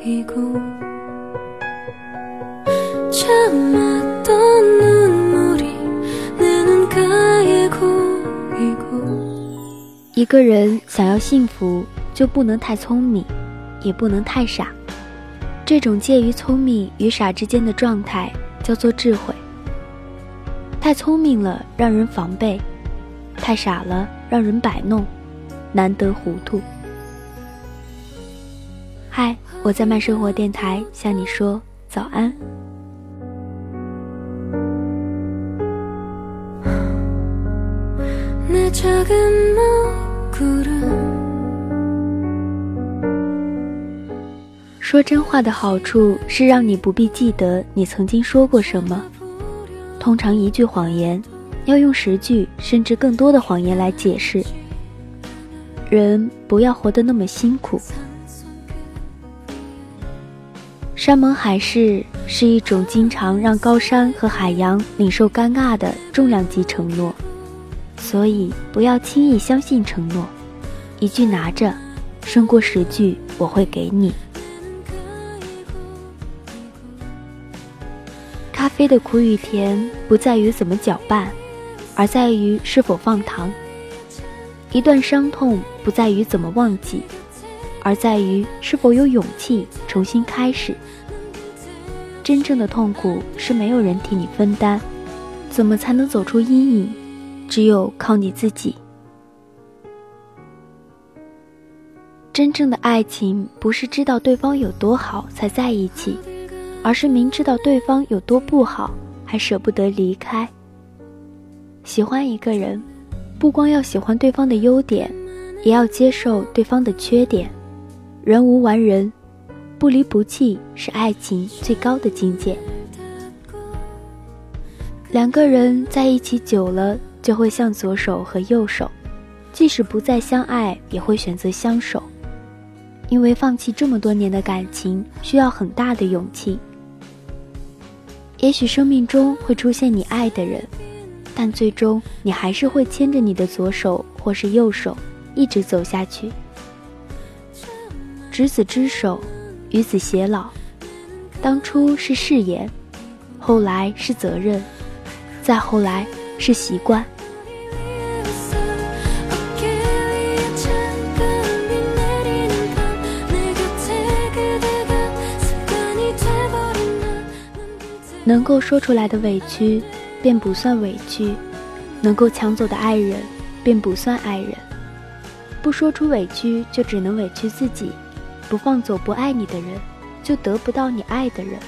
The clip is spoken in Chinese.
一个人想要幸福，就不能太聪明，也不能太傻。这种介于聪明与傻之间的状态叫做智慧。太聪明了，让人防备；太傻了，让人摆弄，难得糊涂。嗨我在慢生活电台向你说早安。说真话的好处是让你不必记得你曾经说过什么。通常一句谎言要用十句甚至更多的谎言来解释。人不要活得那么辛苦。山盟海誓是一种经常让高山和海洋领受尴尬的重量级承诺，所以不要轻易相信承诺。一句拿着，胜过十句我会给你。咖啡的苦与甜不在于怎么搅拌，而在于是否放糖。一段伤痛不在于怎么忘记，而在于是否有勇气重新开始。真正的痛苦是没有人替你分担，怎么才能走出阴影？只有靠你自己。真正的爱情不是知道对方有多好才在一起。而是明知道对方有多不好，还舍不得离开。喜欢一个人，不光要喜欢对方的优点，也要接受对方的缺点。人无完人，不离不弃是爱情最高的境界。两个人在一起久了，就会像左手和右手，即使不再相爱，也会选择相守。因为放弃这么多年的感情，需要很大的勇气。也许生命中会出现你爱的人，但最终你还是会牵着你的左手或是右手，一直走下去。执子之手与子偕老。当初是誓言后来是责任再后来是习惯。能够说出来的委屈便不算委屈能够抢走的爱人便不算爱人。不说出委屈就只能委屈自己。不放走不爱你的人，就得不到你爱的人。